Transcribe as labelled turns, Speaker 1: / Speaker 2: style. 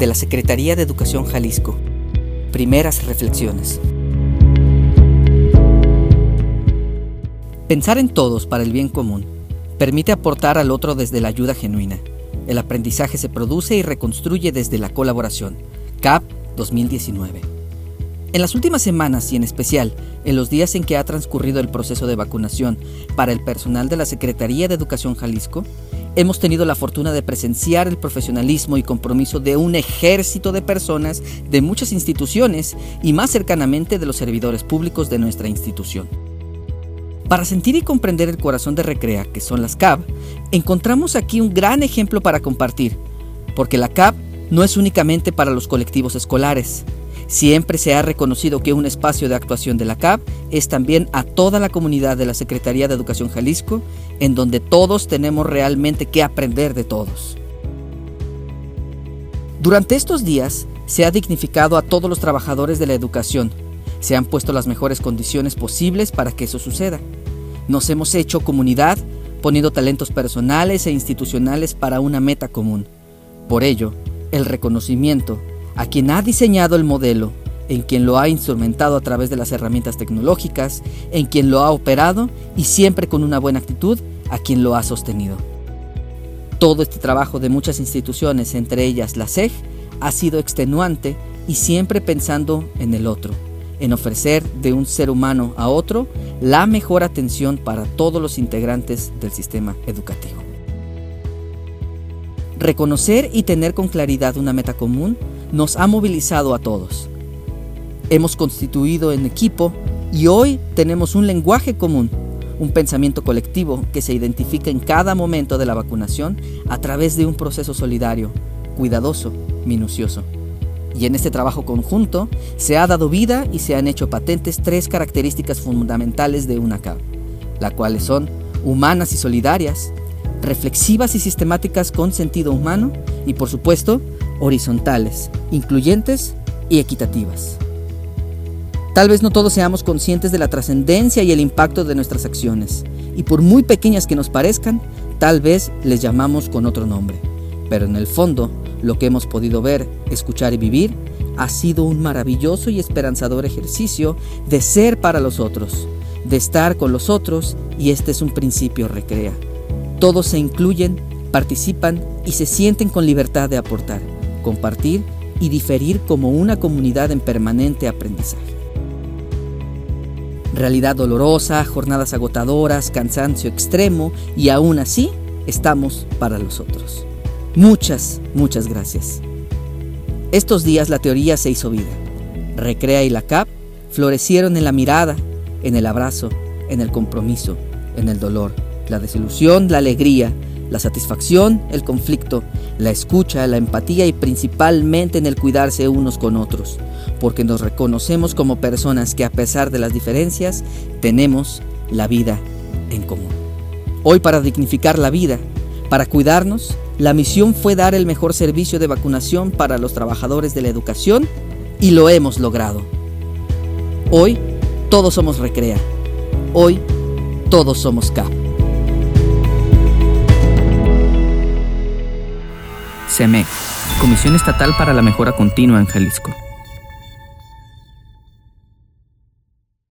Speaker 1: de la Secretaría de Educación Jalisco. Primeras reflexiones. Pensar en todos para el bien común permite aportar al otro desde la ayuda genuina. El aprendizaje se produce y reconstruye desde la colaboración. CAP 2019. En las últimas semanas y en especial en los días en que ha transcurrido el proceso de vacunación para el personal de la Secretaría de Educación Jalisco, hemos tenido la fortuna de presenciar el profesionalismo y compromiso de un ejército de personas de muchas instituciones y más cercanamente de los servidores públicos de nuestra institución. Para sentir y comprender el corazón de Recrea, que son las CAB, encontramos aquí un gran ejemplo para compartir, porque la CAB no es únicamente para los colectivos escolares. Siempre se ha reconocido que un espacio de actuación de la CAB es también a toda la comunidad de la Secretaría de Educación Jalisco, en donde todos tenemos realmente que aprender de todos. Durante estos días se ha dignificado a todos los trabajadores de la educación, se han puesto las mejores condiciones posibles para que eso suceda. Nos hemos hecho comunidad poniendo talentos personales e institucionales para una meta común. Por ello, el reconocimiento a quien ha diseñado el modelo, en quien lo ha instrumentado a través de las herramientas tecnológicas, en quien lo ha operado y siempre con una buena actitud a quien lo ha sostenido. Todo este trabajo de muchas instituciones, entre ellas la SEG, ha sido extenuante y siempre pensando en el otro en ofrecer de un ser humano a otro la mejor atención para todos los integrantes del sistema educativo. Reconocer y tener con claridad una meta común nos ha movilizado a todos. Hemos constituido en equipo y hoy tenemos un lenguaje común, un pensamiento colectivo que se identifica en cada momento de la vacunación a través de un proceso solidario, cuidadoso, minucioso. Y en este trabajo conjunto se ha dado vida y se han hecho patentes tres características fundamentales de una CAB, las cuales son humanas y solidarias, reflexivas y sistemáticas con sentido humano y por supuesto horizontales, incluyentes y equitativas. Tal vez no todos seamos conscientes de la trascendencia y el impacto de nuestras acciones, y por muy pequeñas que nos parezcan, tal vez les llamamos con otro nombre, pero en el fondo lo que hemos podido ver, escuchar y vivir ha sido un maravilloso y esperanzador ejercicio de ser para los otros, de estar con los otros y este es un principio recrea. Todos se incluyen, participan y se sienten con libertad de aportar, compartir y diferir como una comunidad en permanente aprendizaje. Realidad dolorosa, jornadas agotadoras, cansancio extremo y aún así estamos para los otros. Muchas, muchas gracias. Estos días la teoría se hizo vida. Recrea y la CAP florecieron en la mirada, en el abrazo, en el compromiso, en el dolor, la desilusión, la alegría, la satisfacción, el conflicto, la escucha, la empatía y principalmente en el cuidarse unos con otros, porque nos reconocemos como personas que a pesar de las diferencias tenemos la vida en común. Hoy para dignificar la vida, para cuidarnos, la misión fue dar el mejor servicio de vacunación para los trabajadores de la educación y lo hemos logrado. Hoy todos somos Recrea. Hoy todos somos CAP. CEMEC, Comisión Estatal para la Mejora Continua en Jalisco.